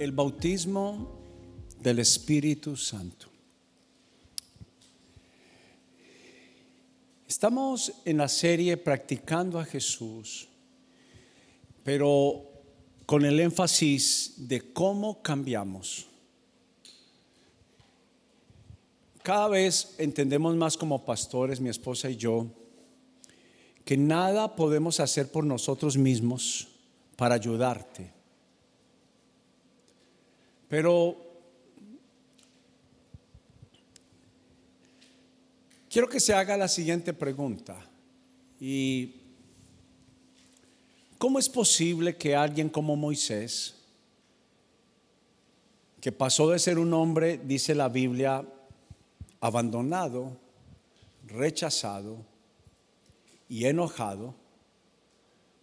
el bautismo del Espíritu Santo. Estamos en la serie practicando a Jesús, pero con el énfasis de cómo cambiamos. Cada vez entendemos más como pastores, mi esposa y yo, que nada podemos hacer por nosotros mismos para ayudarte. Pero quiero que se haga la siguiente pregunta. ¿Y cómo es posible que alguien como Moisés, que pasó de ser un hombre, dice la Biblia, abandonado, rechazado y enojado,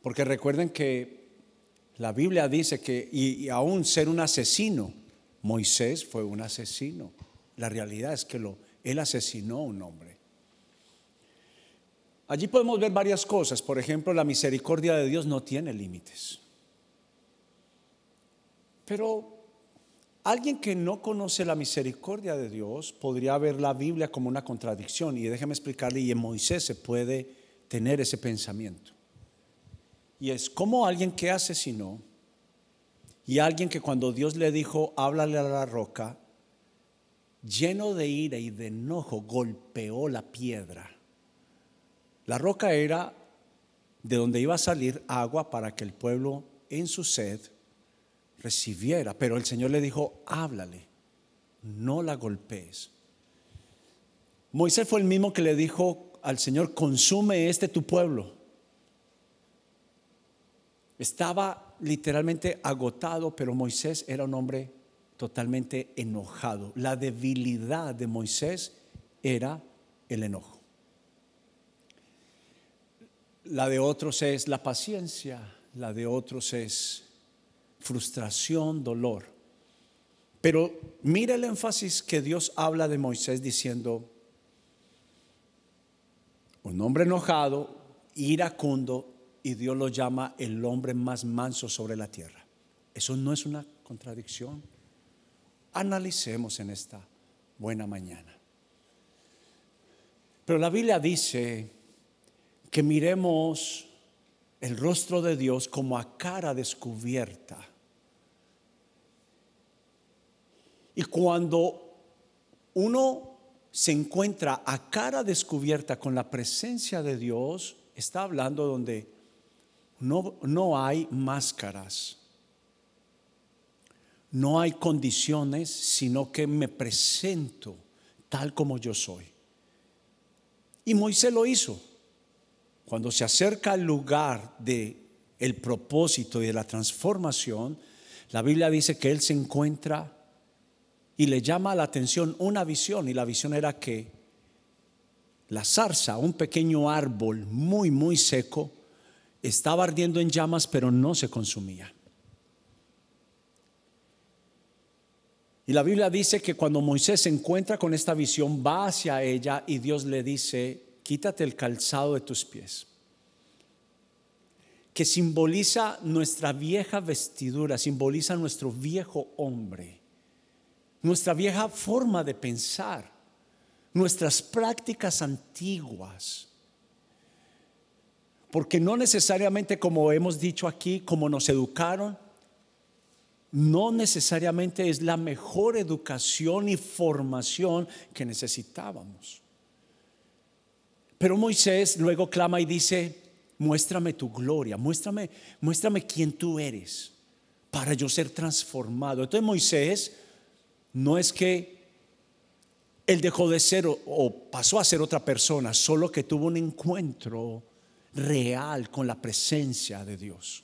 porque recuerden que la Biblia dice que, y, aún ser un asesino, Moisés fue un asesino. La realidad es que él asesinó a un hombre. Allí podemos ver varias cosas. Por ejemplo, la misericordia de Dios no tiene límites. Pero alguien que no conoce la misericordia de Dios podría ver la Biblia como una contradicción. Y déjeme explicarle, y en Moisés se puede tener ese pensamiento. Y es como alguien que asesinó y alguien que cuando Dios le dijo, háblale a la roca, lleno de ira y de enojo, golpeó la piedra. La roca era de donde iba a salir agua para que el pueblo en su sed recibiera. Pero el Señor le dijo, háblale, no la golpees. Moisés fue el mismo que le dijo al Señor, consume este tu pueblo. Estaba literalmente agotado, pero Moisés era un hombre totalmente enojado. La debilidad de Moisés era el enojo. La de otros es la paciencia, la de otros es frustración, dolor. Pero mira el énfasis que Dios habla de Moisés diciendo, un hombre enojado, iracundo, y Dios lo llama el hombre más manso sobre la tierra. Eso no es una contradicción. Analicemos en esta buena mañana. Pero la Biblia dice que miremos el rostro de Dios como a cara descubierta. Y cuando uno se encuentra a cara descubierta con la presencia de Dios, está hablando donde no, no hay máscaras, no hay condiciones, sino que me presento tal como yo soy. Y Moisés lo hizo. Cuando se acerca al lugar de el propósito y de la transformación, la Biblia dice que él se encuentra y le llama la atención una visión y la visión era que la zarza, un pequeño árbol muy muy seco, estaba ardiendo en llamas, pero no se consumía. Y la Biblia dice que cuando Moisés se encuentra con esta visión, va hacia ella y Dios le dice, quítate el calzado de tus pies, que simboliza nuestra vieja vestidura, simboliza nuestro viejo hombre, nuestra vieja forma de pensar, nuestras prácticas antiguas porque no necesariamente como hemos dicho aquí, como nos educaron, no necesariamente es la mejor educación y formación que necesitábamos. Pero Moisés luego clama y dice, muéstrame tu gloria, muéstrame, muéstrame quién tú eres para yo ser transformado. Entonces Moisés no es que él dejó de ser o, pasó a ser otra persona, solo que tuvo un encuentro real con la presencia de Dios.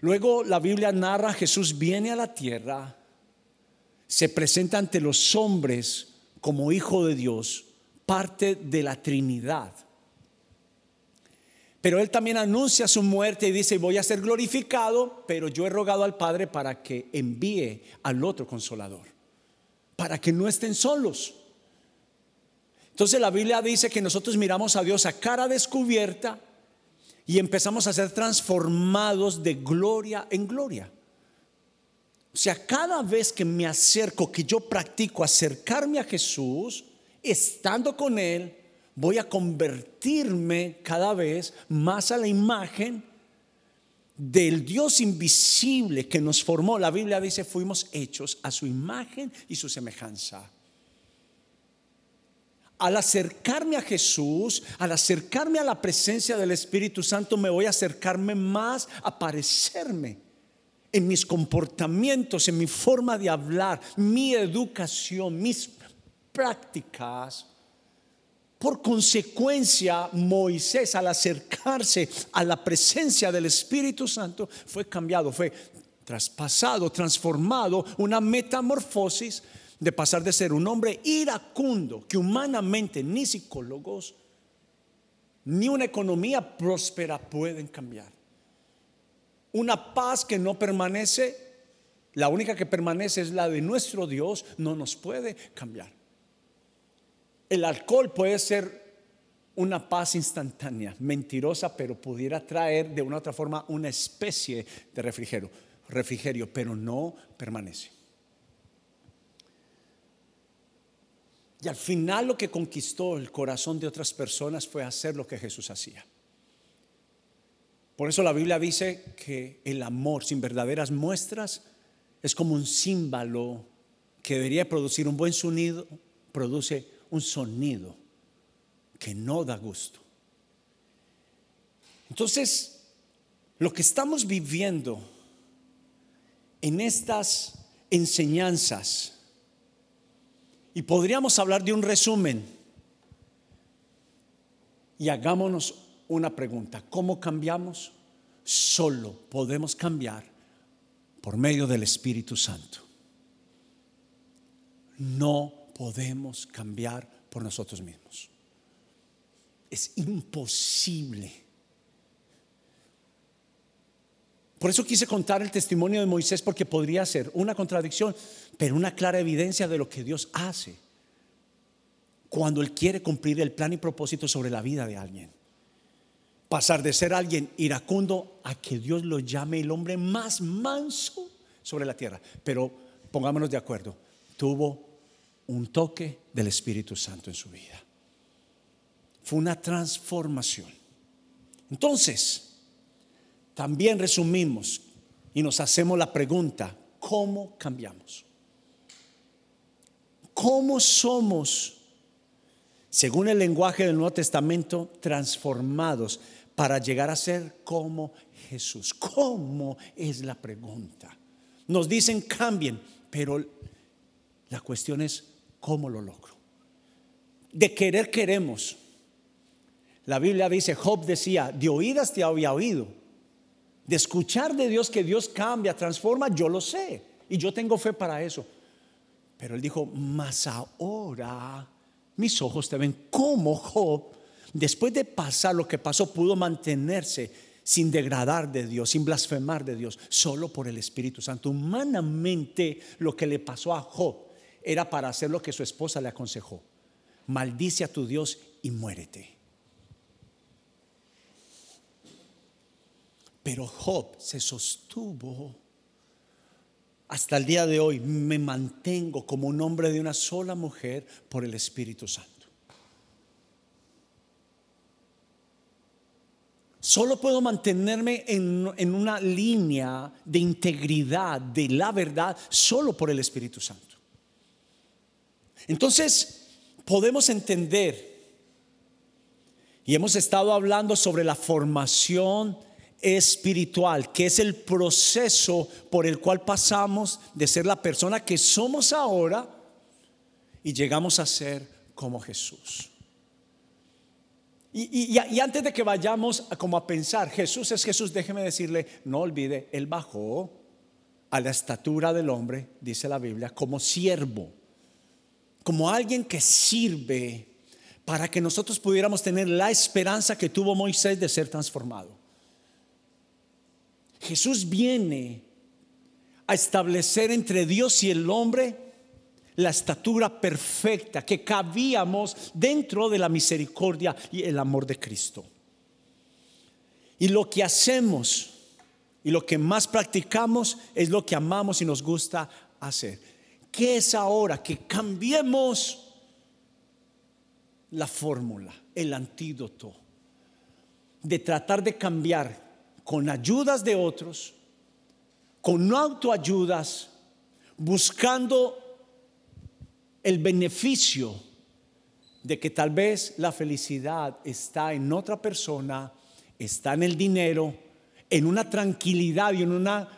Luego la Biblia narra, Jesús viene a la tierra, se presenta ante los hombres como hijo de Dios, parte de la Trinidad. Pero él también anuncia su muerte y dice, voy a ser glorificado, pero yo he rogado al Padre para que envíe al otro consolador, para que no estén solos. Entonces la Biblia dice que nosotros miramos a Dios a cara descubierta y empezamos a ser transformados de gloria en gloria. O sea, cada vez que me acerco, que yo practico acercarme a Jesús, estando con Él, voy a convertirme cada vez más a la imagen del Dios invisible que nos formó. La Biblia dice, fuimos hechos a su imagen y su semejanza. Al acercarme a Jesús, al acercarme a la presencia del Espíritu Santo, me voy a acercarme más a parecerme en mis comportamientos, en mi forma de hablar, mi educación, mis prácticas. Por consecuencia, Moisés al acercarse a la presencia del Espíritu Santo fue cambiado, fue traspasado, transformado, una metamorfosis de pasar de ser un hombre iracundo que humanamente ni psicólogos ni una economía próspera pueden cambiar una paz que no permanece, la única que permanece es la de nuestro Dios, no nos puede cambiar. El alcohol puede ser una paz instantánea, mentirosa, pero pudiera traer de una u otra forma una especie de refrigerio, refrigerio, pero no permanece. Y al final lo que conquistó el corazón de otras personas fue hacer lo que Jesús hacía. Por eso la Biblia dice que el amor sin verdaderas muestras es como un símbolo que debería producir un buen sonido, produce un sonido que no da gusto. Entonces, lo que estamos viviendo en estas enseñanzas, y podríamos hablar de un resumen, y hagámonos una pregunta. ¿Cómo cambiamos? Solo podemos cambiar por medio del Espíritu Santo. No podemos cambiar por nosotros mismos. Es imposible. Por eso quise contar el testimonio de Moisés porque podría ser una contradicción, pero una clara evidencia de lo que Dios hace cuando Él quiere cumplir el plan y propósito sobre la vida de alguien pasar de ser alguien iracundo a que Dios lo llame el hombre más manso sobre la tierra. Pero pongámonos de acuerdo, tuvo un toque del Espíritu Santo en su vida. Fue una transformación. Entonces, también resumimos y nos hacemos la pregunta, ¿cómo cambiamos? ¿Cómo somos, según el lenguaje del Nuevo Testamento, transformados? para llegar a ser como Jesús. ¿Cómo es la pregunta? Nos dicen cambien, pero la cuestión es cómo lo logro. De querer queremos. La Biblia dice, Job decía, de oídas te había oído. De escuchar de Dios que Dios cambia, transforma, yo lo sé. Y yo tengo fe para eso. Pero él dijo, mas ahora mis ojos te ven como Job después de pasar lo que pasó, pudo mantenerse sin degradar de Dios, sin blasfemar de Dios, solo por el Espíritu Santo. Humanamente lo que le pasó a Job era para hacer lo que su esposa le aconsejó. Maldice a tu Dios y muérete. Pero Job se sostuvo hasta el día de hoy. Me mantengo como un hombre de una sola mujer por el Espíritu Santo. Solo puedo mantenerme en, una línea de integridad, de la verdad, solo por el Espíritu Santo. Entonces, podemos entender, y hemos estado hablando sobre la formación espiritual, que es el proceso por el cual pasamos de ser la persona que somos ahora y llegamos a ser como Jesús. Y, antes de que vayamos a, como a pensar, Jesús es Jesús, déjeme decirle, no olvide, Él bajó a la estatura del hombre, dice la Biblia, como siervo, como alguien que sirve para que nosotros pudiéramos tener la esperanza que tuvo Moisés de ser transformado. Jesús viene a establecer entre Dios y el hombre la estatura perfecta que cabíamos dentro de la misericordia y el amor de Cristo. Y lo que hacemos Y lo que más practicamos es lo que amamos y nos gusta hacer. ¿Qué es ahora? Que cambiemos la fórmula, el antídoto de tratar de cambiar con ayudas de otros, con autoayudas, buscando el beneficio de que tal vez la felicidad está en otra persona, está en el dinero, en una tranquilidad y en, una,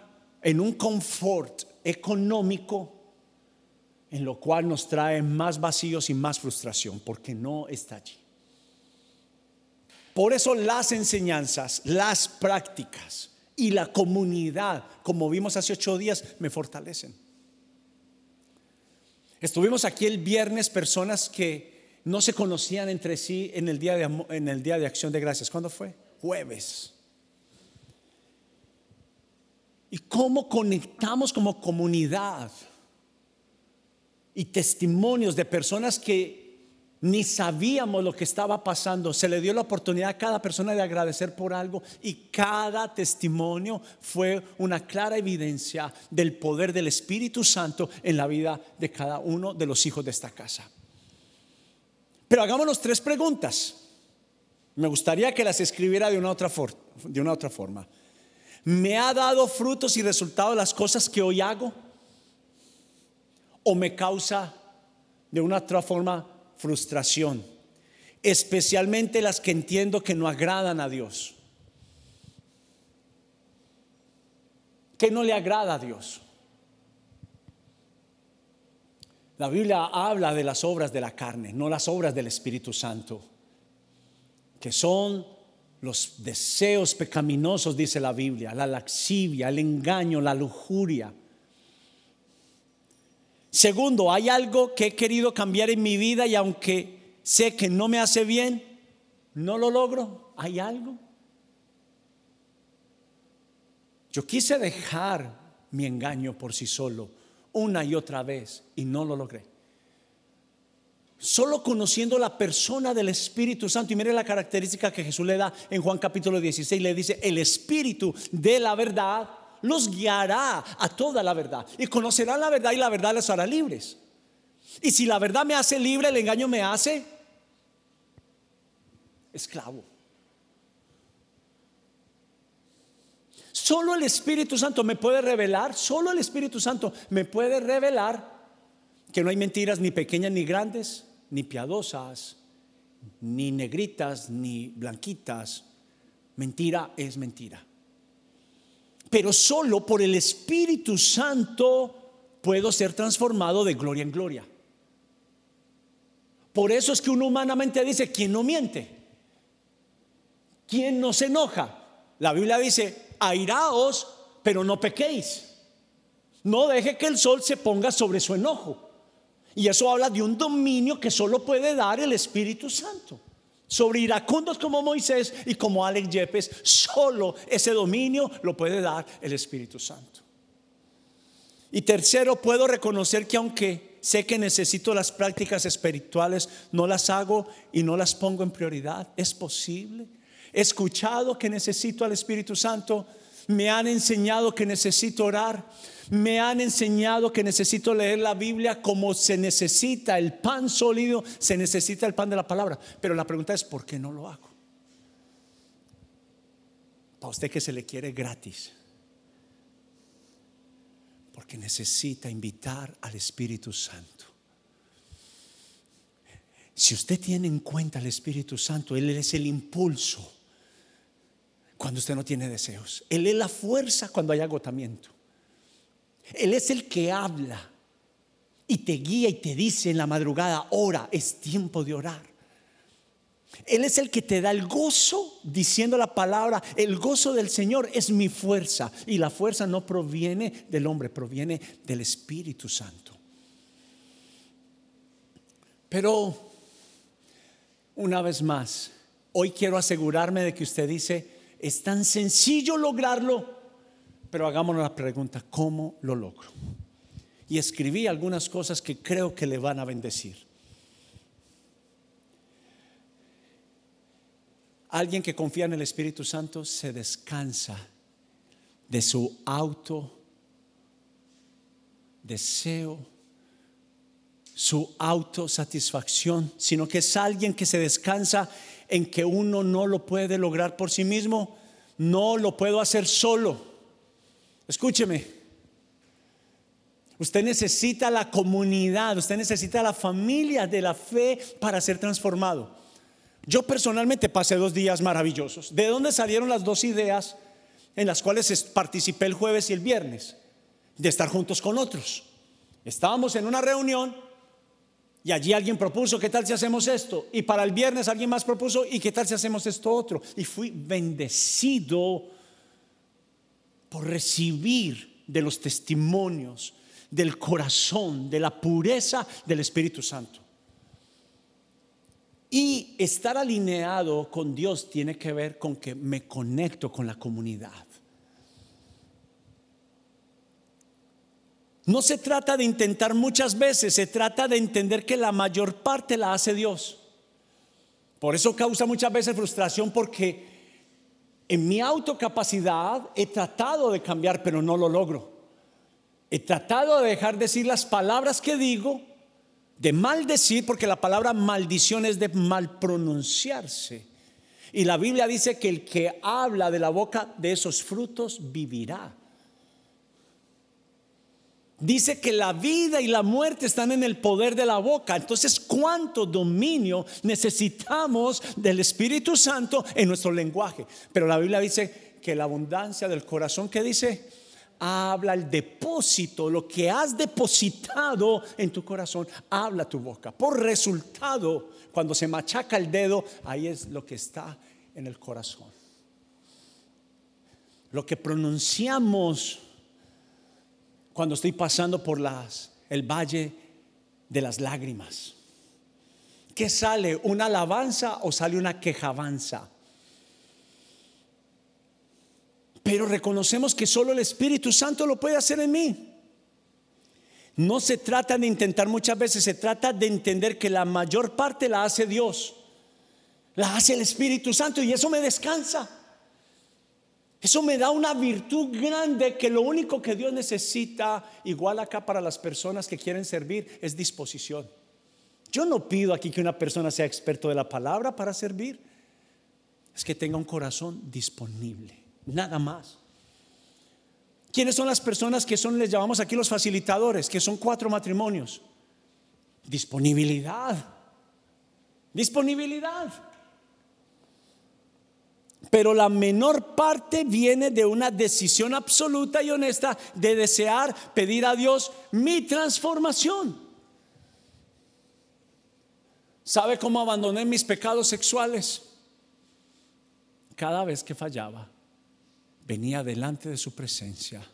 en un confort económico, en lo cual nos trae más vacíos y más frustración, porque no está allí. Por eso las enseñanzas, las prácticas y la comunidad, como vimos hace ocho días, me fortalecen. Estuvimos aquí el viernes personas que no se conocían entre sí en el día de, en el día de acción de gracias. ¿Cuándo fue? Jueves. Y cómo conectamos como comunidad y testimonios de personas que ni sabíamos lo que estaba pasando. Se le dio la oportunidad a cada persona de agradecer por algo y cada testimonio fue una clara evidencia del poder del Espíritu Santo en la vida de cada uno de los hijos de esta casa. Pero hagámonos tres preguntas. Me gustaría que las escribiera de una otra, de una otra forma. ¿Me ha dado frutos y resultados las cosas que hoy hago? ¿O me causa de una otra forma frustración, especialmente las que entiendo que no agradan a Dios. ¿Qué no le agrada a Dios? La Biblia habla de las obras de la carne, no las obras del Espíritu Santo, que son los deseos pecaminosos, dice la Biblia, la laxivia, el engaño, la lujuria Segundo, hay algo que he querido cambiar en mi vida y aunque sé que no me hace bien, no lo logro. ¿Hay algo? Yo quise dejar mi engaño por sí solo una y otra vez y no lo logré. Solo conociendo la persona del Espíritu Santo. Y mire la característica que Jesús le da en Juan capítulo 16. Le dice, el Espíritu de la verdad los guiará a toda la verdad. Y conocerán la verdad y la verdad les hará libres. Y si la verdad me hace libre, el engaño me hace esclavo. Solo el Espíritu Santo me puede revelar, solo el Espíritu Santo me puede revelar que no hay mentiras ni pequeñas ni grandes, ni piadosas, ni negritas, ni blanquitas. Mentira es mentira pero solo por el Espíritu Santo puedo ser transformado de gloria en gloria. Por eso es que uno humanamente dice, ¿quién no miente? ¿Quién no se enoja? La Biblia dice, airaos, pero no pequéis. No deje que el sol se ponga sobre su enojo. Y eso habla de un dominio que solo puede dar el Espíritu Santo sobre iracundos como Moisés y como Alex Yepes, solo ese dominio lo puede dar el Espíritu Santo. Y tercero, puedo reconocer que aunque sé que necesito las prácticas espirituales, no las hago y no las pongo en prioridad. Es posible. He escuchado que necesito al Espíritu Santo. Me han enseñado que necesito orar me han enseñado que necesito leer la Biblia como se necesita el pan sólido, se necesita el pan de la palabra. Pero la pregunta es, ¿por qué no lo hago? Para usted que se le quiere gratis. Porque necesita invitar al Espíritu Santo. Si usted tiene en cuenta al Espíritu Santo, Él es el impulso cuando usted no tiene deseos. Él es la fuerza cuando hay agotamiento. Él es el que habla y te guía y te dice en la madrugada, ora, es tiempo de orar. Él es el que te da el gozo diciendo la palabra, el gozo del Señor es mi fuerza. Y la fuerza no proviene del hombre, proviene del Espíritu Santo. Pero, una vez más, hoy quiero asegurarme de que usted dice, es tan sencillo lograrlo pero hagámonos la pregunta, ¿cómo lo logro? Y escribí algunas cosas que creo que le van a bendecir. Alguien que confía en el Espíritu Santo se descansa de su auto deseo, su autosatisfacción, sino que es alguien que se descansa en que uno no lo puede lograr por sí mismo, no lo puedo hacer solo. Escúcheme, usted necesita la comunidad, usted necesita la familia de la fe para ser transformado. Yo personalmente pasé dos días maravillosos. ¿De dónde salieron las dos ideas en las cuales participé el jueves y el viernes? De estar juntos con otros. Estábamos en una reunión y allí alguien propuso, ¿qué tal si hacemos esto? Y para el viernes alguien más propuso, ¿y qué tal si hacemos esto otro? Y fui bendecido por recibir de los testimonios, del corazón, de la pureza del Espíritu Santo. Y estar alineado con Dios tiene que ver con que me conecto con la comunidad. No se trata de intentar muchas veces, se trata de entender que la mayor parte la hace Dios. Por eso causa muchas veces frustración porque en mi autocapacidad he tratado de cambiar, pero no lo logro. He tratado de dejar decir las palabras que digo, de maldecir, porque la palabra maldición es de mal pronunciarse. Y la Biblia dice que el que habla de la boca de esos frutos vivirá. Dice que la vida y la muerte están en el poder de la boca. Entonces, ¿cuánto dominio necesitamos del Espíritu Santo en nuestro lenguaje? Pero la Biblia dice que la abundancia del corazón, que dice? Habla el depósito, lo que has depositado en tu corazón, habla tu boca. Por resultado, cuando se machaca el dedo, ahí es lo que está en el corazón. Lo que pronunciamos cuando estoy pasando por las, el valle de las lágrimas. ¿Qué sale? ¿Una alabanza o sale una quejabanza? Pero reconocemos que solo el Espíritu Santo lo puede hacer en mí. No se trata de intentar muchas veces, se trata de entender que la mayor parte la hace Dios, la hace el Espíritu Santo y eso me descansa. Eso me da una virtud grande que lo único que Dios necesita, igual acá para las personas que quieren servir, es disposición. Yo no pido aquí que una persona sea experto de la palabra para servir. Es que tenga un corazón disponible, nada más. ¿Quiénes son las personas que son, les llamamos aquí los facilitadores, que son cuatro matrimonios? Disponibilidad. Disponibilidad pero la menor parte viene de una decisión absoluta y honesta de desear pedir a Dios mi transformación. ¿Sabe cómo abandoné mis pecados sexuales? Cada vez que fallaba, venía delante de su presencia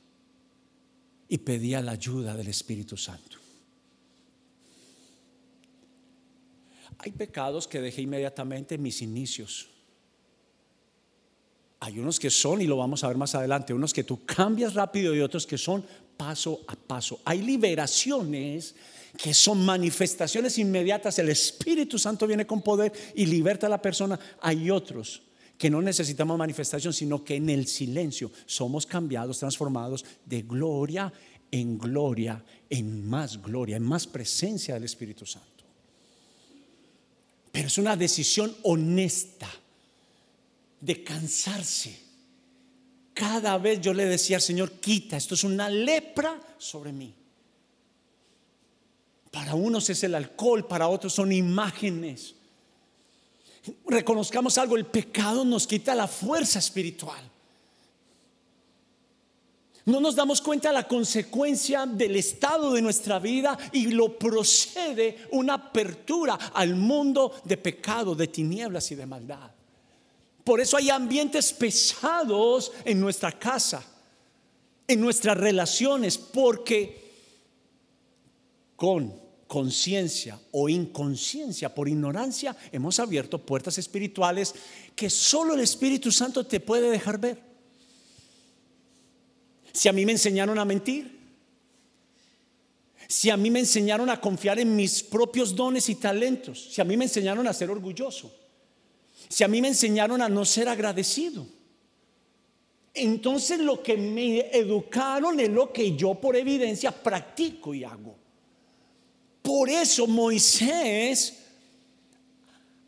y pedía la ayuda del Espíritu Santo. Hay pecados que dejé inmediatamente en mis inicios hay unos que son, y lo vamos a ver más adelante, unos que tú cambias rápido y otros que son paso a paso. Hay liberaciones que son manifestaciones inmediatas. El Espíritu Santo viene con poder y liberta a la persona. Hay otros que no necesitamos manifestación, sino que en el silencio somos cambiados, transformados de gloria en gloria, en más gloria, en más presencia del Espíritu Santo. Pero es una decisión honesta de cansarse. Cada vez yo le decía al Señor, quita, esto es una lepra sobre mí. Para unos es el alcohol, para otros son imágenes. Reconozcamos algo, el pecado nos quita la fuerza espiritual. No nos damos cuenta de la consecuencia del estado de nuestra vida y lo procede una apertura al mundo de pecado, de tinieblas y de maldad. Por eso hay ambientes pesados en nuestra casa, en nuestras relaciones, porque con conciencia o inconsciencia, por ignorancia, hemos abierto puertas espirituales que solo el Espíritu Santo te puede dejar ver. Si a mí me enseñaron a mentir, si a mí me enseñaron a confiar en mis propios dones y talentos, si a mí me enseñaron a ser orgulloso, si a mí me enseñaron a no ser agradecido, Entonces lo que me educaron es lo que yo por evidencia practico y hago. Por eso Moisés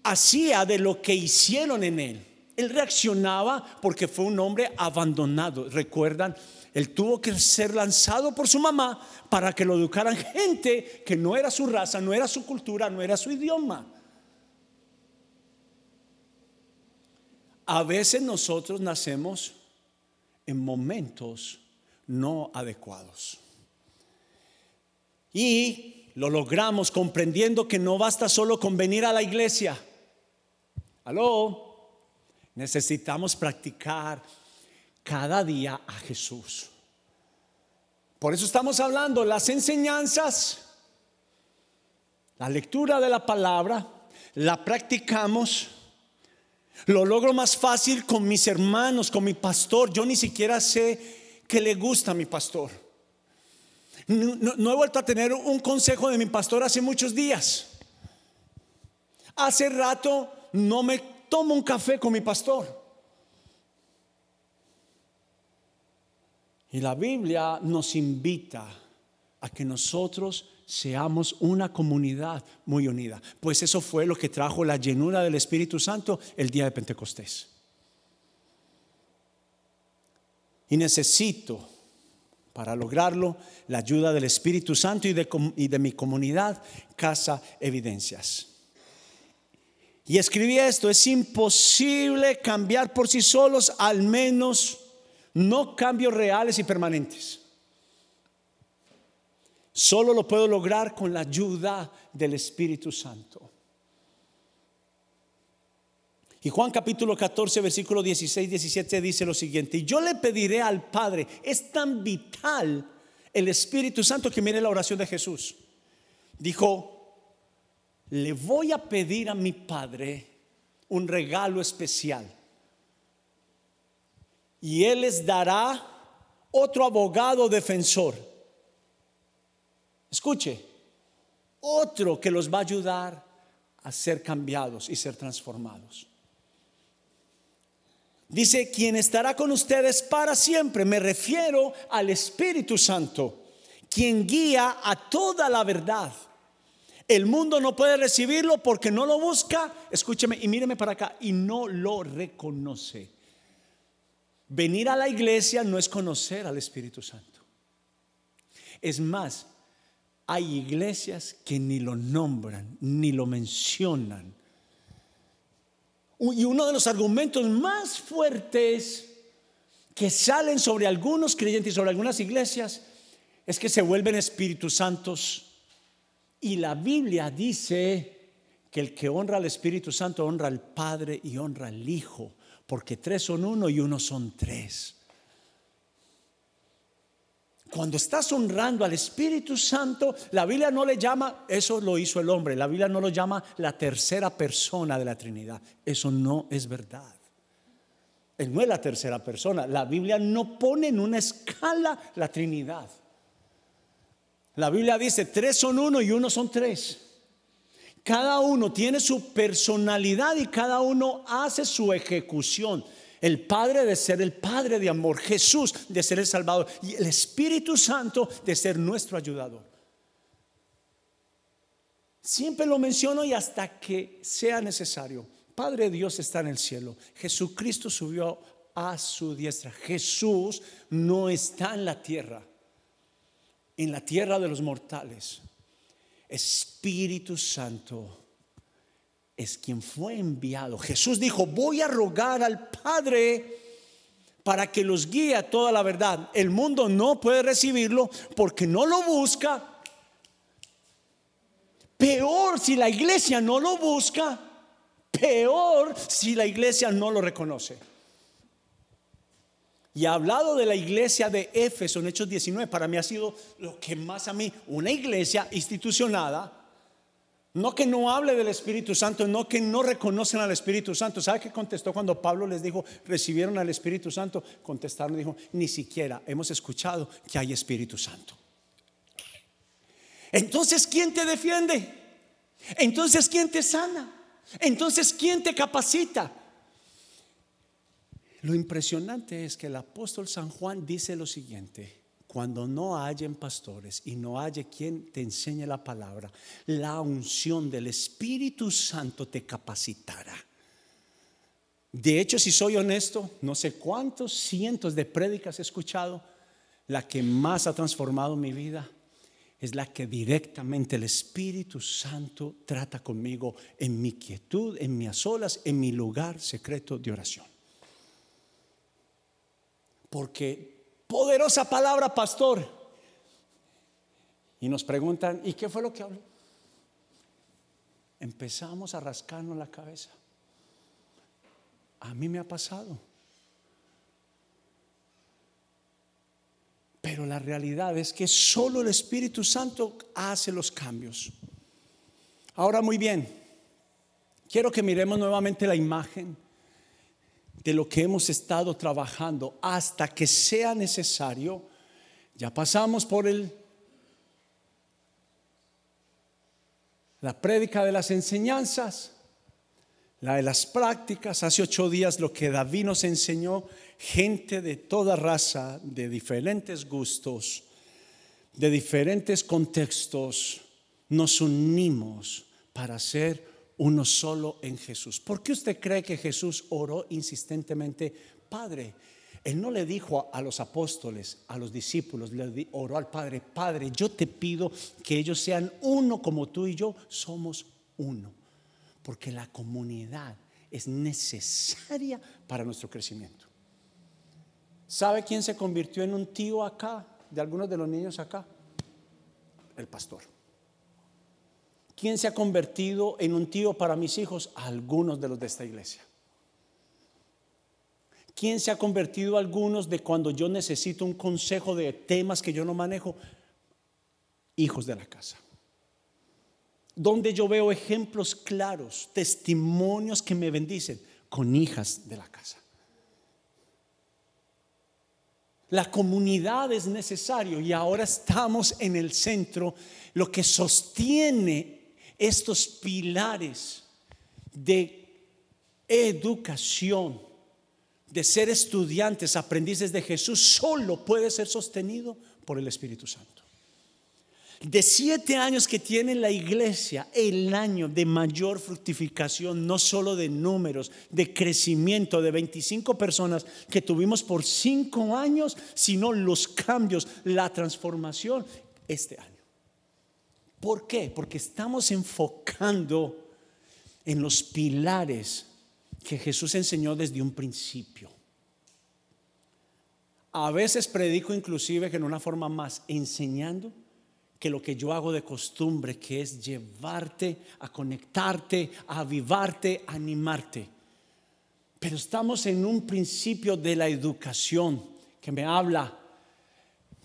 hacía de lo que hicieron en él. Él reaccionaba porque fue un hombre abandonado. Recuerdan, él tuvo que ser lanzado por su mamá para que lo educaran gente que no era su raza, no era su cultura, no era su idioma. A veces nosotros nacemos en momentos no adecuados. Y lo logramos comprendiendo que no basta solo con venir a la iglesia. Aló. Necesitamos practicar cada día a Jesús. Por eso estamos hablando las enseñanzas, la lectura de la palabra, la practicamos. Lo logro más fácil con mis hermanos, con mi pastor. Yo ni siquiera sé que le gusta a mi pastor. No, no, he vuelto a tener un consejo de mi pastor hace muchos días. Hace rato no me tomo un café con mi pastor. Y la Biblia nos invita a que nosotros seamos una comunidad muy unida. Pues eso fue lo que trajo la llenura del Espíritu Santo el día de Pentecostés. Y necesito, para lograrlo, la ayuda del Espíritu Santo y de, mi comunidad, Casa Evidencias. Y escribí esto, es imposible cambiar por sí solos, al menos no cambios reales y permanentes. Solo lo puedo lograr con la ayuda del Espíritu Santo. Y Juan capítulo 14, versículo 16, 17 dice lo siguiente, y yo le pediré al Padre, es tan vital el Espíritu Santo que mire la oración de Jesús. Dijo, le voy a pedir a mi Padre un regalo especial y Él les dará otro abogado defensor. Escuche, otro que los va a ayudar a ser cambiados y ser transformados. Dice, quien estará con ustedes para siempre. Me refiero al Espíritu Santo, quien guía a toda la verdad. El mundo no puede recibirlo porque no lo busca, escúcheme y míreme para acá, y no lo reconoce. Venir a la iglesia no es conocer al Espíritu Santo. Es más, hay iglesias que ni lo nombran, ni lo mencionan. Y uno de los argumentos más fuertes que salen sobre algunos creyentes y sobre algunas iglesias es que se vuelven Espíritus Santos. Y la Biblia dice que el que honra al Espíritu Santo honra al Padre y honra al Hijo porque tres son uno y uno son tres. Cuando estás honrando al Espíritu Santo, la Biblia no le llama, eso lo hizo el hombre, la Biblia no lo llama la tercera persona de la Trinidad. Eso no es verdad. Él no es la tercera persona. La Biblia no pone en una escala la Trinidad. La Biblia dice, tres son uno y uno son tres. Cada uno tiene su personalidad y cada uno hace su ejecución. El Padre de ser el Padre de amor, Jesús de ser el Salvador y el Espíritu Santo de ser nuestro ayudador. Siempre lo menciono y hasta que sea necesario. Padre Dios está en el cielo. Jesucristo subió a su diestra. Jesús no está en la tierra, en la tierra de los mortales. Espíritu Santo es quien fue enviado. Jesús dijo, voy a rogar al Padre para que los guíe a toda la verdad. El mundo no puede recibirlo porque no lo busca. Peor si la iglesia no lo busca. Peor si la iglesia no lo reconoce. Y ha hablado de la iglesia de Éfeso en Hechos 19. Para mí ha sido lo que más a mí, una iglesia institucionada. No que no hable del Espíritu Santo, no que no reconocen al Espíritu Santo. ¿Sabe qué contestó cuando Pablo les dijo, recibieron al Espíritu Santo? Contestaron dijo, ni siquiera hemos escuchado que hay Espíritu Santo. Entonces, ¿quién te defiende? Entonces, ¿quién te sana? Entonces, ¿quién te capacita? Lo impresionante es que el apóstol San Juan dice lo siguiente, cuando no hayen pastores y no haya quien te enseñe la palabra, la unción del Espíritu Santo te capacitará. De hecho, si soy honesto, no sé cuántos cientos de prédicas he escuchado, la que más ha transformado mi vida es la que directamente el Espíritu Santo trata conmigo en mi quietud, en mis solas, en mi lugar secreto de oración. Porque poderosa palabra, pastor. Y nos preguntan, ¿y qué fue lo que habló? Empezamos a rascarnos la cabeza. A mí me ha pasado. Pero la realidad es que solo el Espíritu Santo hace los cambios. Ahora muy bien, quiero que miremos nuevamente la imagen de lo que hemos estado trabajando hasta que sea necesario. Ya pasamos por el la prédica de las enseñanzas, la de las prácticas. Hace ocho días lo que David nos enseñó, gente de toda raza, de diferentes gustos, de diferentes contextos, nos unimos para ser uno solo en Jesús. ¿Por qué usted cree que Jesús oró insistentemente, Padre? Él no le dijo a los apóstoles, a los discípulos, le oró al Padre, Padre, yo te pido que ellos sean uno como tú y yo somos uno porque la comunidad es necesaria para nuestro crecimiento. ¿Sabe quién se convirtió en un tío acá, de algunos de los niños acá? El pastor. ¿Quién se ha convertido en un tío para mis hijos? Algunos de los de esta iglesia. ¿Quién se ha convertido algunos de cuando yo necesito un consejo de temas que yo no manejo? Hijos de la casa donde yo veo ejemplos claros, testimonios que me bendicen con hijas de la casa. La comunidad es necesario y ahora estamos en el centro, lo que sostiene estos pilares de educación, de ser estudiantes, aprendices de Jesús, solo puede ser sostenido por el Espíritu Santo de siete años que tiene la iglesia, el año de mayor fructificación, no solo de números, de crecimiento de 25 personas que tuvimos por cinco años, sino los cambios, la transformación este año. ¿Por qué? Porque estamos enfocando en los pilares que Jesús enseñó desde un principio. A veces predico inclusive que en una forma más enseñando que lo que yo hago de costumbre, que es llevarte a conectarte, a avivarte, a animarte. Pero estamos en un principio de la educación que me habla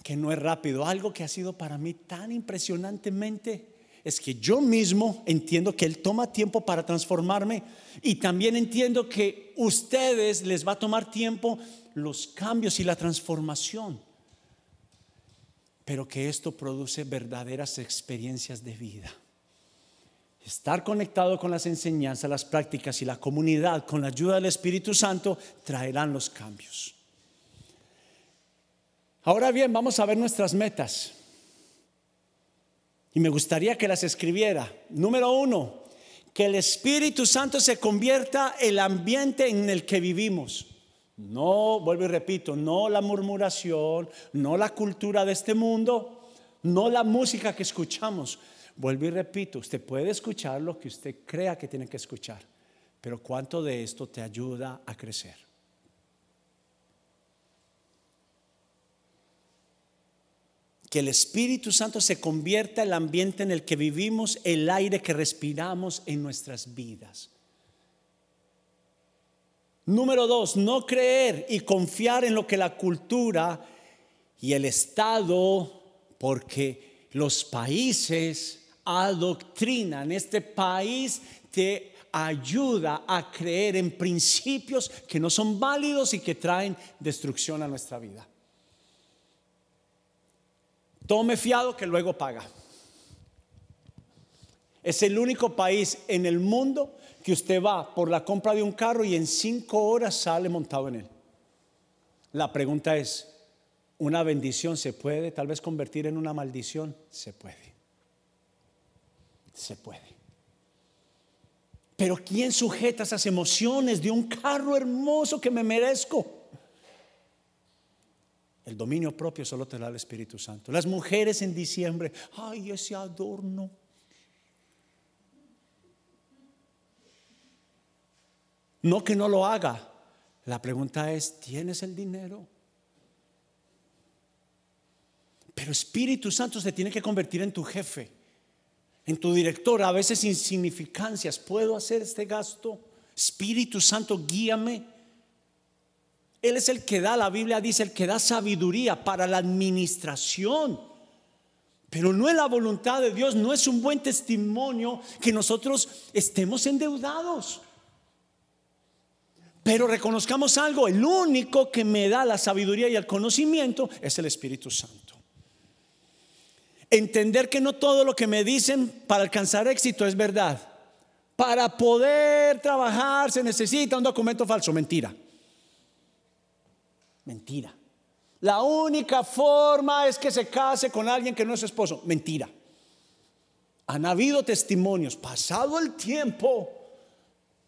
que no es rápido. Algo que ha sido para mí tan impresionantemente es que yo mismo entiendo que Él toma tiempo para transformarme y también entiendo que ustedes les va a tomar tiempo los cambios y la transformación pero que esto produce verdaderas experiencias de vida. Estar conectado con las enseñanzas, las prácticas y la comunidad con la ayuda del Espíritu Santo traerán los cambios. Ahora bien, vamos a ver nuestras metas. Y me gustaría que las escribiera. Número uno, que el Espíritu Santo se convierta el ambiente en el que vivimos. No, vuelvo y repito, no la murmuración, no la cultura de este mundo, no la música que escuchamos. Vuelvo y repito, usted puede escuchar lo que usted crea que tiene que escuchar, pero ¿cuánto de esto te ayuda a crecer? Que el Espíritu Santo se convierta el ambiente en el que vivimos, el aire que respiramos en nuestras vidas. Número dos, no creer y confiar en lo que la cultura y el Estado, porque los países adoctrinan, este país te ayuda a creer en principios que no son válidos y que traen destrucción a nuestra vida. Tome fiado que luego paga. Es el único país en el mundo que usted va por la compra de un carro y en cinco horas sale montado en él. La pregunta es, ¿una bendición se puede tal vez convertir en una maldición? Se puede. Se puede. Pero ¿quién sujeta esas emociones de un carro hermoso que me merezco? El dominio propio solo te da el Espíritu Santo. Las mujeres en diciembre, ay, ese adorno. No que no lo haga. La pregunta es, ¿tienes el dinero? Pero Espíritu Santo se tiene que convertir en tu jefe en tu director, a veces insignificancias. ¿Puedo hacer este gasto? Espíritu Santo, guíame. Él es el que da, la Biblia dice, el que da sabiduría para la administración. Pero no es la voluntad de Dios, no es un buen testimonio que nosotros estemos endeudados. Pero reconozcamos algo, el único que me da la sabiduría y el conocimiento es el Espíritu Santo. Entender que no todo lo que me dicen para alcanzar éxito es verdad. Para poder trabajar se necesita un documento falso. Mentira. Mentira. La única forma es que se case con alguien que no es esposo. Mentira. Han habido testimonios. Pasado el tiempo,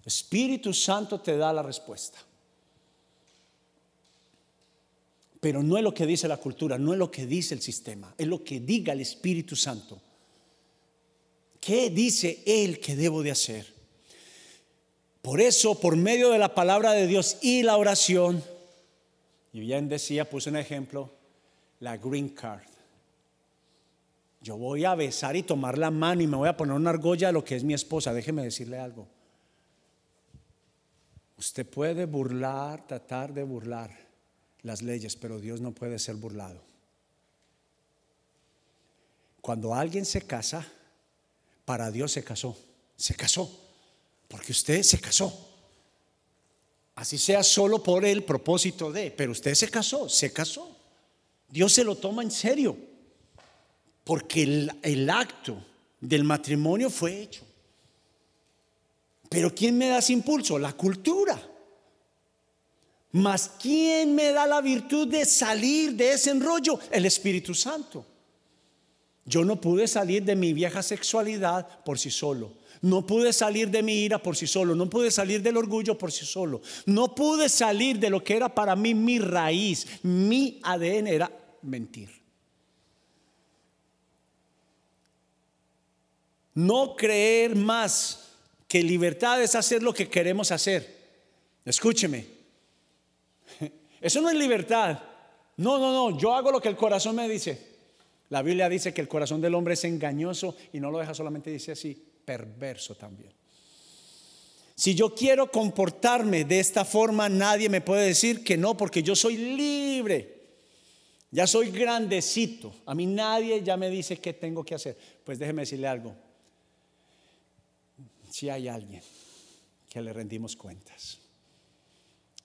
Espíritu Santo te da la respuesta. Pero no es lo que dice la cultura, no es lo que dice el sistema, es lo que diga el Espíritu Santo. ¿Qué dice Él que debo de hacer? Por eso, por medio de la palabra de Dios y la oración, y bien decía, puse un ejemplo, la green card. Yo voy a besar y tomar la mano y me voy a poner una argolla a lo que es mi esposa. Déjeme decirle algo. Usted puede burlar, tratar de burlar las leyes, pero Dios no puede ser burlado. Cuando alguien se casa, para Dios se casó, se casó, porque usted se casó. Así sea solo por el propósito de, pero usted se casó, se casó. Dios se lo toma en serio, porque el, acto del matrimonio fue hecho. Pero ¿quién me da ese impulso? La cultura. Mas ¿quién me da la virtud de salir de ese enrollo? El Espíritu Santo. Yo no pude salir de mi vieja sexualidad por sí solo. No pude salir de mi ira por sí solo. No pude salir del orgullo por sí solo. No pude salir de lo que era para mí mi raíz. Mi ADN era mentir. No creer más que libertad es hacer lo que queremos hacer. Escúcheme. Eso no es libertad. No, no, no, yo hago lo que el corazón me dice. La Biblia dice que el corazón del hombre es engañoso y no lo deja solamente, dice así, perverso también. Si yo quiero comportarme de esta forma, nadie me puede decir que no, porque yo soy libre. Ya soy grandecito. A mí nadie ya me dice qué tengo que hacer. Pues déjeme decirle algo. Si hay alguien que le rendimos cuentas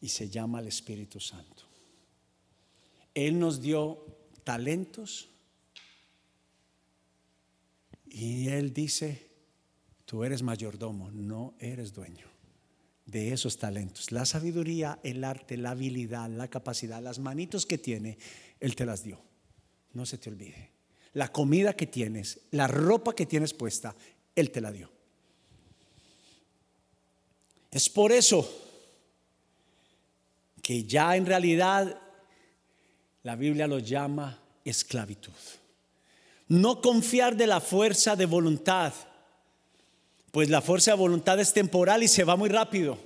y se llama el Espíritu Santo. Él nos dio talentos y Él dice, tú eres mayordomo, no eres dueño de esos talentos. La sabiduría, el arte, la habilidad, la capacidad, las manitos que tiene, Él te las dio. No se te olvide. La comida que tienes, la ropa que tienes puesta, Él te la dio. Es por eso que ya en realidad la Biblia lo llama esclavitud. No confiar de la fuerza de voluntad, pues la fuerza de voluntad es temporal y se va muy rápido.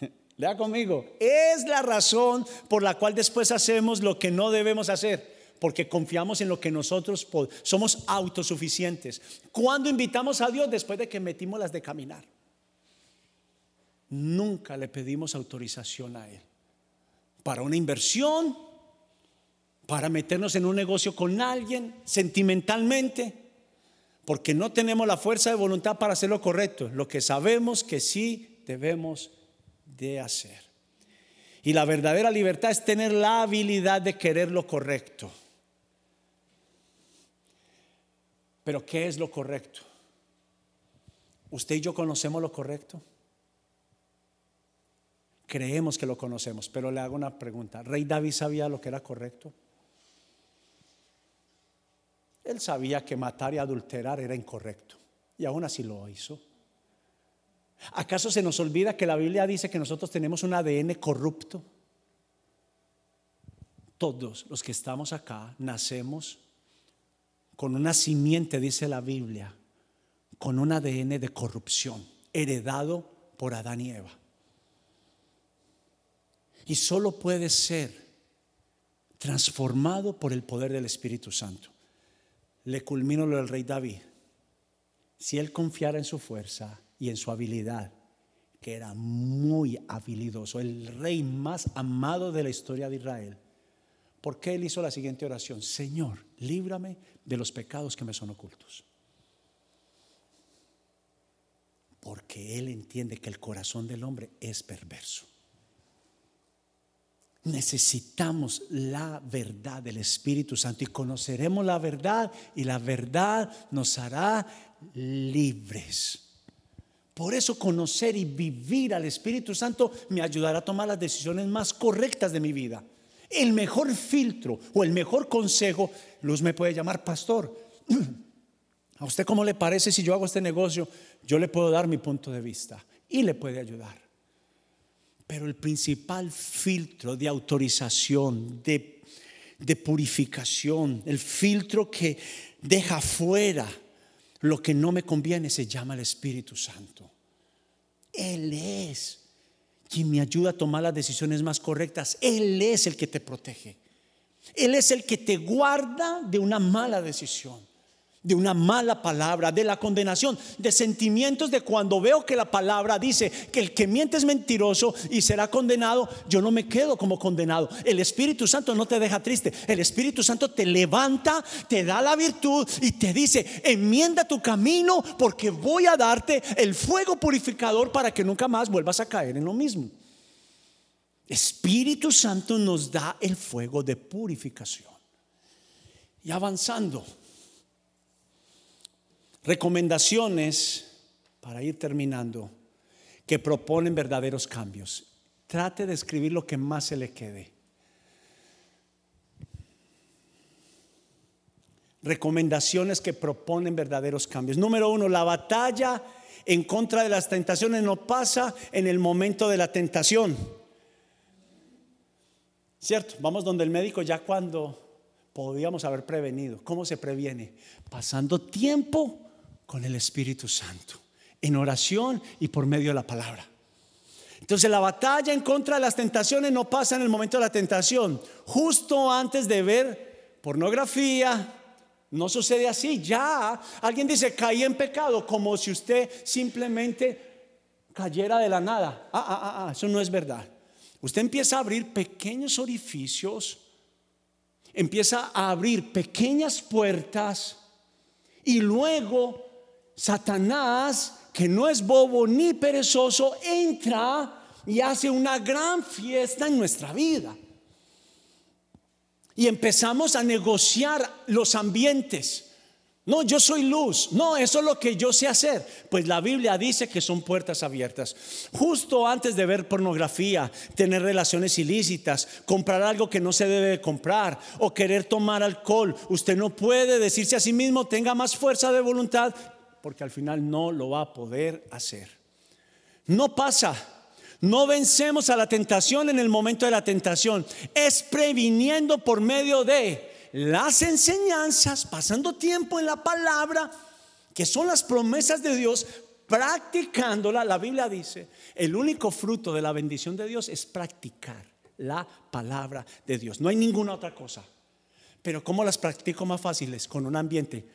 Lea conmigo, es la razón por la cual después hacemos lo que no debemos hacer porque confiamos en lo que nosotros somos autosuficientes. Cuando invitamos a Dios después de que metimos las de caminar? Nunca le pedimos autorización a Él para una inversión, para meternos en un negocio con alguien sentimentalmente, porque no tenemos la fuerza de voluntad para hacer lo correcto, lo que sabemos que sí debemos de hacer. Y la verdadera libertad es tener la habilidad de querer lo correcto. Pero ¿qué es lo correcto? ¿Usted y yo conocemos lo correcto? Creemos que lo conocemos, pero le hago una pregunta. ¿Rey David sabía lo que era correcto? Él sabía que matar y adulterar era incorrecto y aún así lo hizo. ¿Acaso se nos olvida que la Biblia dice que nosotros tenemos un ADN corrupto? Todos los que estamos acá nacemos con una simiente, dice la Biblia, con un ADN de corrupción, heredado por Adán y Eva. Y solo puede ser transformado por el poder del Espíritu Santo. Le culmino lo del rey David. Si él confiara en su fuerza y en su habilidad, que era muy habilidoso, el rey más amado de la historia de Israel, ¿por qué él hizo la siguiente oración? Señor, líbrame de los pecados que me son ocultos. Porque él entiende que el corazón del hombre es perverso. Necesitamos la verdad del Espíritu Santo y conoceremos la verdad y la verdad nos hará libres. Por eso conocer y vivir al Espíritu Santo me ayudará a tomar las decisiones más correctas de mi vida. El mejor filtro o el mejor consejo, Luz me puede llamar pastor. ¿A usted cómo le parece si yo hago este negocio? Yo le puedo dar mi punto de vista y le puede ayudar. Pero el principal filtro de autorización, de, de purificación, el filtro que deja fuera lo que no me conviene, se llama el Espíritu Santo. Él es quien me ayuda a tomar las decisiones más correctas. Él es el que te protege. Él es el que te guarda de una mala decisión de una mala palabra, de la condenación, de sentimientos de cuando veo que la palabra dice que el que miente es mentiroso y será condenado, yo no me quedo como condenado. El Espíritu Santo no te deja triste, el Espíritu Santo te levanta, te da la virtud y te dice, enmienda tu camino porque voy a darte el fuego purificador para que nunca más vuelvas a caer en lo mismo. Espíritu Santo nos da el fuego de purificación. Y avanzando recomendaciones para ir terminando que proponen verdaderos cambios. Trate de escribir lo que más se le quede. Recomendaciones que proponen verdaderos cambios. Número uno, la batalla en contra de las tentaciones no pasa en el momento de la tentación. ¿Cierto? Vamos donde el médico ya cuando podíamos haber prevenido. ¿Cómo se previene? Pasando tiempo con el Espíritu Santo, en oración y por medio de la palabra. Entonces la batalla en contra de las tentaciones no pasa en el momento de la tentación, justo antes de ver pornografía. No sucede así, ya alguien dice caí en pecado como si usted simplemente cayera de la nada. Ah, ah, ah, ah eso no es verdad. Usted empieza a abrir pequeños orificios, empieza a abrir pequeñas puertas y luego Satanás, que no es bobo ni perezoso, entra y hace una gran fiesta en nuestra vida. Y empezamos a negociar los ambientes. No, yo soy luz. No, eso es lo que yo sé hacer. Pues la Biblia dice que son puertas abiertas. Justo antes de ver pornografía, tener relaciones ilícitas, comprar algo que no se debe de comprar o querer tomar alcohol, usted no puede decirse a sí mismo, tenga más fuerza de voluntad porque al final no lo va a poder hacer. No pasa. No vencemos a la tentación en el momento de la tentación. Es previniendo por medio de las enseñanzas, pasando tiempo en la palabra, que son las promesas de Dios, practicándola. La Biblia dice, el único fruto de la bendición de Dios es practicar la palabra de Dios. No hay ninguna otra cosa. Pero ¿cómo las practico más fáciles? Con un ambiente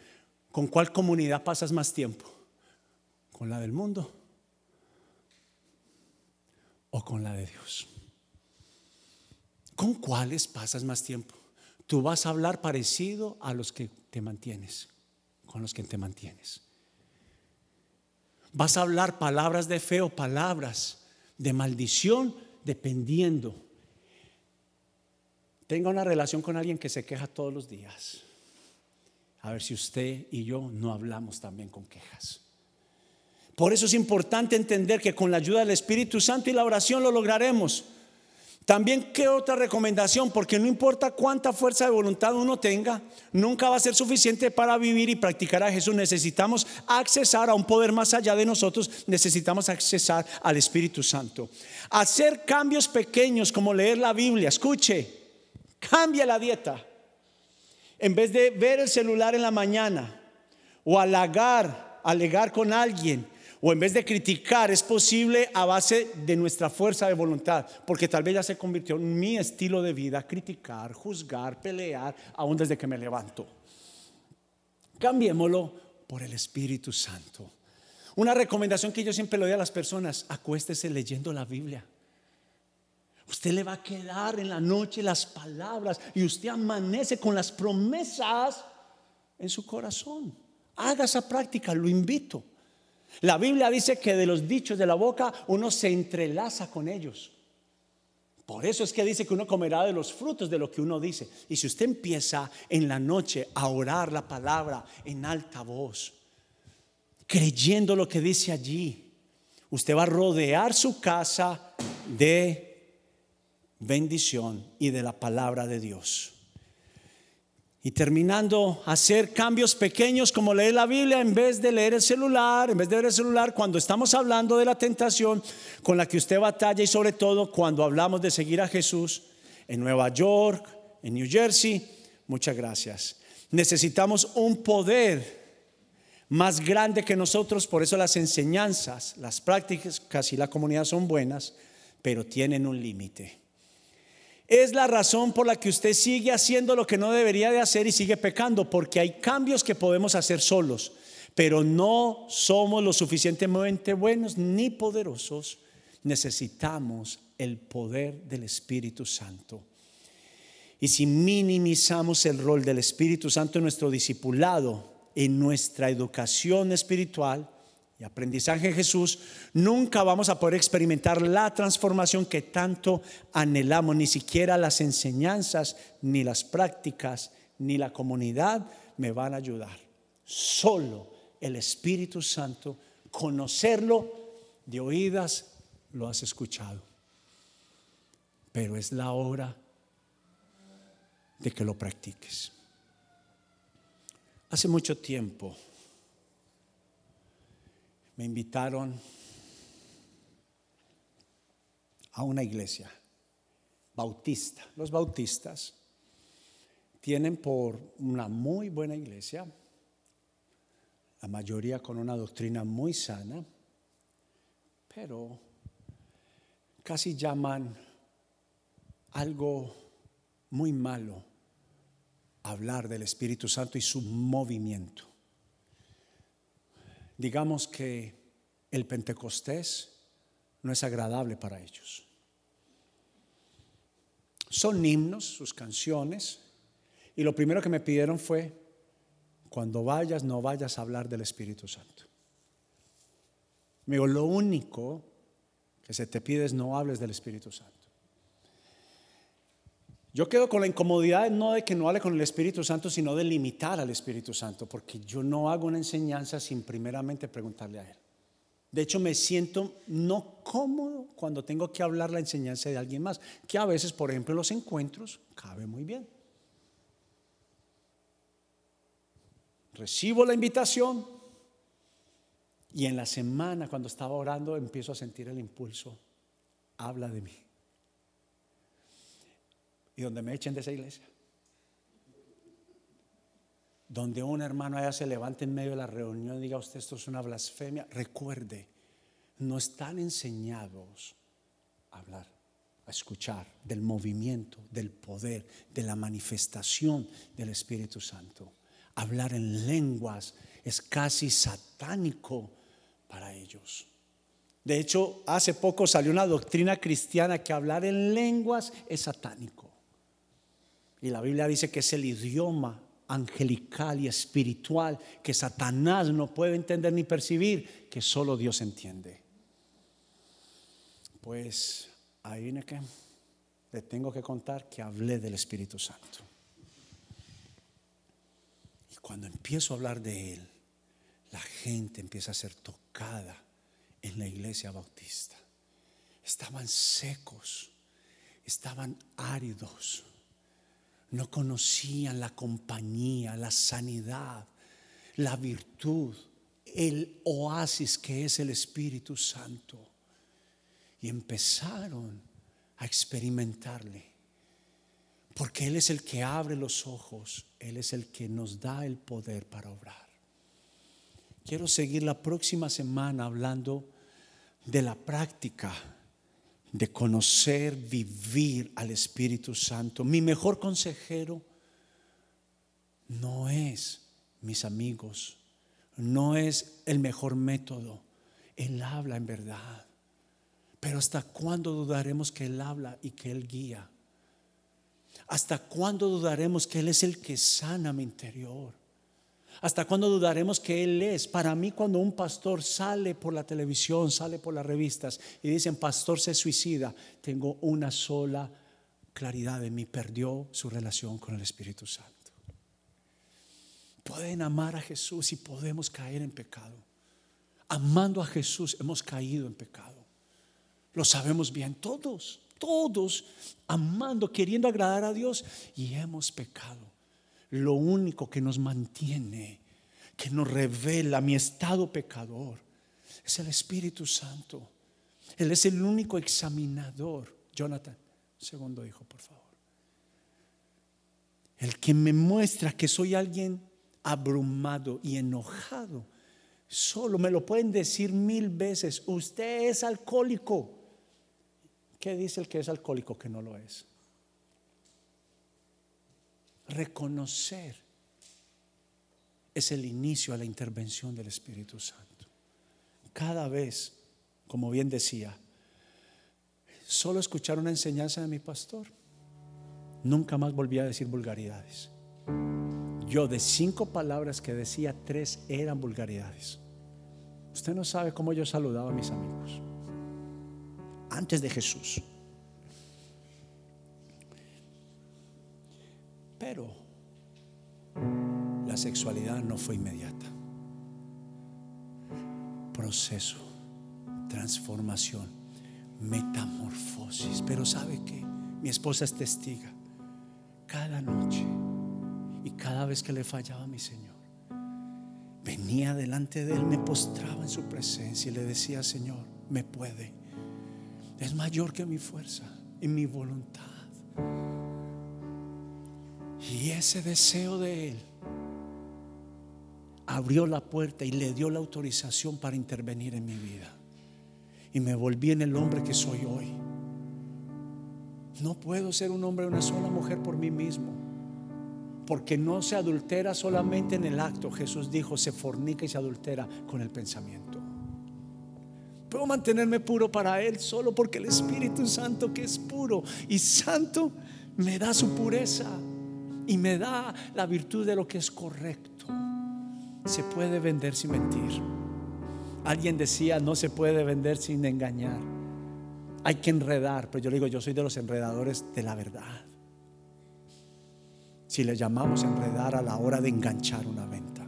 ¿Con cuál comunidad pasas más tiempo? ¿Con la del mundo? ¿O con la de Dios? ¿Con cuáles pasas más tiempo? Tú vas a hablar parecido a los que te mantienes, con los que te mantienes. Vas a hablar palabras de fe o palabras de maldición dependiendo. Tenga una relación con alguien que se queja todos los días. A ver si usted y yo no hablamos también con quejas. Por eso es importante entender que con la ayuda del Espíritu Santo y la oración lo lograremos. También, ¿qué otra recomendación? Porque no importa cuánta fuerza de voluntad uno tenga, nunca va a ser suficiente para vivir y practicar a Jesús. Necesitamos accesar a un poder más allá de nosotros, necesitamos accesar al Espíritu Santo. Hacer cambios pequeños como leer la Biblia. Escuche, cambia la dieta. En vez de ver el celular en la mañana o halagar, alegar con alguien, o en vez de criticar, es posible a base de nuestra fuerza de voluntad, porque tal vez ya se convirtió en mi estilo de vida, criticar, juzgar, pelear, aún desde que me levanto. Cambiémoslo por el Espíritu Santo. Una recomendación que yo siempre le doy a las personas, acuéstese leyendo la Biblia. Usted le va a quedar en la noche las palabras y usted amanece con las promesas en su corazón. Haga esa práctica, lo invito. La Biblia dice que de los dichos de la boca uno se entrelaza con ellos. Por eso es que dice que uno comerá de los frutos de lo que uno dice. Y si usted empieza en la noche a orar la palabra en alta voz, creyendo lo que dice allí, usted va a rodear su casa de bendición y de la palabra de Dios. Y terminando, hacer cambios pequeños como leer la Biblia en vez de leer el celular, en vez de ver el celular, cuando estamos hablando de la tentación con la que usted batalla y sobre todo cuando hablamos de seguir a Jesús en Nueva York, en New Jersey. Muchas gracias. Necesitamos un poder más grande que nosotros, por eso las enseñanzas, las prácticas, casi la comunidad son buenas, pero tienen un límite es la razón por la que usted sigue haciendo lo que no debería de hacer y sigue pecando, porque hay cambios que podemos hacer solos, pero no somos lo suficientemente buenos ni poderosos. Necesitamos el poder del Espíritu Santo. Y si minimizamos el rol del Espíritu Santo en nuestro discipulado, en nuestra educación espiritual, y aprendizaje en Jesús, nunca vamos a poder experimentar la transformación que tanto anhelamos, ni siquiera las enseñanzas, ni las prácticas, ni la comunidad me van a ayudar. Solo el Espíritu Santo, conocerlo de oídas, lo has escuchado. Pero es la hora de que lo practiques. Hace mucho tiempo, me invitaron a una iglesia bautista. Los bautistas tienen por una muy buena iglesia, la mayoría con una doctrina muy sana, pero casi llaman algo muy malo hablar del Espíritu Santo y su movimiento digamos que el Pentecostés no es agradable para ellos. Son himnos, sus canciones, y lo primero que me pidieron fue, cuando vayas, no vayas a hablar del Espíritu Santo. Me digo, lo único que se te pide es no hables del Espíritu Santo. Yo quedo con la incomodidad no de que no hable con el Espíritu Santo, sino de limitar al Espíritu Santo, porque yo no hago una enseñanza sin primeramente preguntarle a Él. De hecho, me siento no cómodo cuando tengo que hablar la enseñanza de alguien más, que a veces, por ejemplo, en los encuentros cabe muy bien. Recibo la invitación y en la semana, cuando estaba orando, empiezo a sentir el impulso, habla de mí y donde me echen de esa iglesia. Donde un hermano allá se levante en medio de la reunión y diga usted esto es una blasfemia, recuerde, no están enseñados a hablar, a escuchar del movimiento, del poder, de la manifestación del Espíritu Santo. Hablar en lenguas es casi satánico para ellos. De hecho, hace poco salió una doctrina cristiana que hablar en lenguas es satánico. Y la Biblia dice que es el idioma angelical y espiritual que Satanás no puede entender ni percibir, que solo Dios entiende. Pues ahí viene que le tengo que contar que hablé del Espíritu Santo. Y cuando empiezo a hablar de Él, la gente empieza a ser tocada en la iglesia bautista. Estaban secos, estaban áridos, no conocían la compañía, la sanidad, la virtud, el oasis que es el Espíritu Santo. Y empezaron a experimentarle. Porque Él es el que abre los ojos, Él es el que nos da el poder para obrar. Quiero seguir la próxima semana hablando de la práctica de conocer, vivir al Espíritu Santo. Mi mejor consejero no es mis amigos, no es el mejor método. Él habla en verdad. Pero ¿hasta cuándo dudaremos que Él habla y que Él guía? ¿Hasta cuándo dudaremos que Él es el que sana mi interior? ¿Hasta cuándo dudaremos que Él es? Para mí cuando un pastor sale por la televisión, sale por las revistas y dicen, pastor se suicida, tengo una sola claridad de mí, perdió su relación con el Espíritu Santo. Pueden amar a Jesús y podemos caer en pecado. Amando a Jesús hemos caído en pecado. Lo sabemos bien todos, todos amando, queriendo agradar a Dios y hemos pecado lo único que nos mantiene, que nos revela mi estado pecador, es el Espíritu Santo. Él es el único examinador. Jonathan, segundo hijo, por favor. El que me muestra que soy alguien abrumado y enojado. Solo me lo pueden decir mil veces. Usted es alcohólico. ¿Qué dice el que es alcohólico que no lo es? Reconocer es el inicio a la intervención del Espíritu Santo. Cada vez, como bien decía, solo escuchar una enseñanza de mi pastor, nunca más volví a decir vulgaridades. Yo de cinco palabras que decía, tres eran vulgaridades. Usted no sabe cómo yo saludaba a mis amigos. Antes de Jesús. Pero la sexualidad no fue inmediata. Proceso, transformación, metamorfosis. Pero ¿sabe que Mi esposa es testiga. Cada noche y cada vez que le fallaba a mi Señor, venía delante de Él, me postraba en su presencia y le decía, Señor, me puede. Es mayor que mi fuerza y mi voluntad. Y ese deseo de Él abrió la puerta y le dio la autorización para intervenir en mi vida. Y me volví en el hombre que soy hoy. No puedo ser un hombre o una sola mujer por mí mismo. Porque no se adultera solamente en el acto. Jesús dijo, se fornica y se adultera con el pensamiento. Puedo mantenerme puro para Él solo porque el Espíritu Santo que es puro y santo me da su pureza y me da la virtud de lo que es correcto. Se puede vender sin mentir. Alguien decía, no se puede vender sin engañar. Hay que enredar, pero yo digo, yo soy de los enredadores de la verdad. Si le llamamos enredar a la hora de enganchar una venta.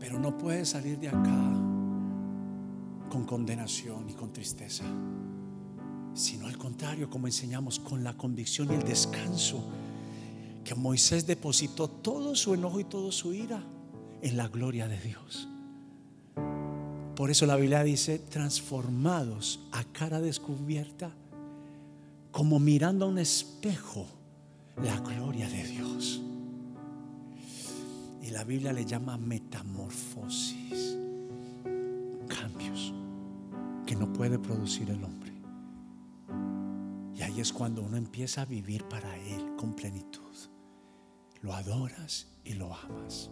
Pero no puede salir de acá con condenación y con tristeza sino al contrario, como enseñamos, con la convicción y el descanso que Moisés depositó todo su enojo y toda su ira en la gloria de Dios. Por eso la Biblia dice, transformados a cara descubierta, como mirando a un espejo, la gloria de Dios. Y la Biblia le llama metamorfosis, cambios que no puede producir el hombre es cuando uno empieza a vivir para Él con plenitud. Lo adoras y lo amas.